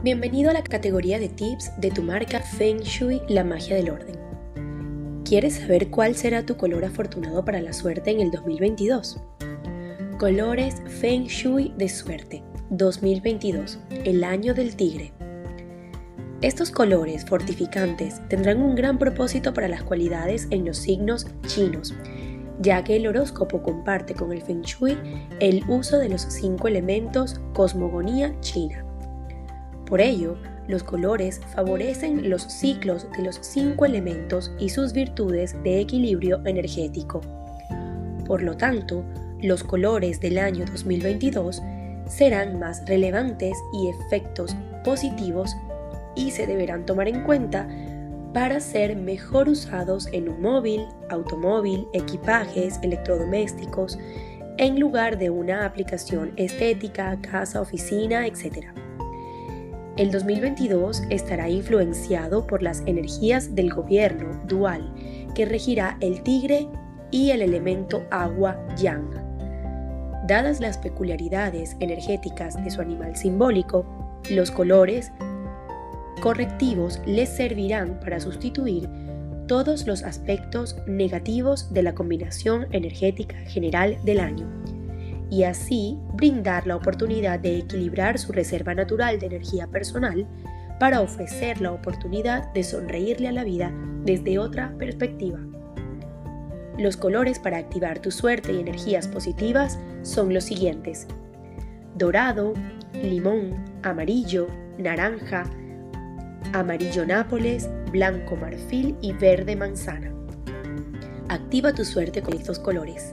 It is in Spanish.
Bienvenido a la categoría de tips de tu marca Feng Shui, la magia del orden. ¿Quieres saber cuál será tu color afortunado para la suerte en el 2022? Colores Feng Shui de suerte 2022, el año del tigre. Estos colores fortificantes tendrán un gran propósito para las cualidades en los signos chinos, ya que el horóscopo comparte con el Feng Shui el uso de los cinco elementos cosmogonía china. Por ello, los colores favorecen los ciclos de los cinco elementos y sus virtudes de equilibrio energético. Por lo tanto, los colores del año 2022 serán más relevantes y efectos positivos y se deberán tomar en cuenta para ser mejor usados en un móvil, automóvil, equipajes, electrodomésticos, en lugar de una aplicación estética, casa, oficina, etc. El 2022 estará influenciado por las energías del gobierno dual que regirá el tigre y el elemento agua yang. Dadas las peculiaridades energéticas de su animal simbólico, los colores correctivos les servirán para sustituir todos los aspectos negativos de la combinación energética general del año y así brindar la oportunidad de equilibrar su reserva natural de energía personal para ofrecer la oportunidad de sonreírle a la vida desde otra perspectiva. Los colores para activar tu suerte y energías positivas son los siguientes. Dorado, limón, amarillo, naranja, amarillo nápoles, blanco marfil y verde manzana. Activa tu suerte con estos colores.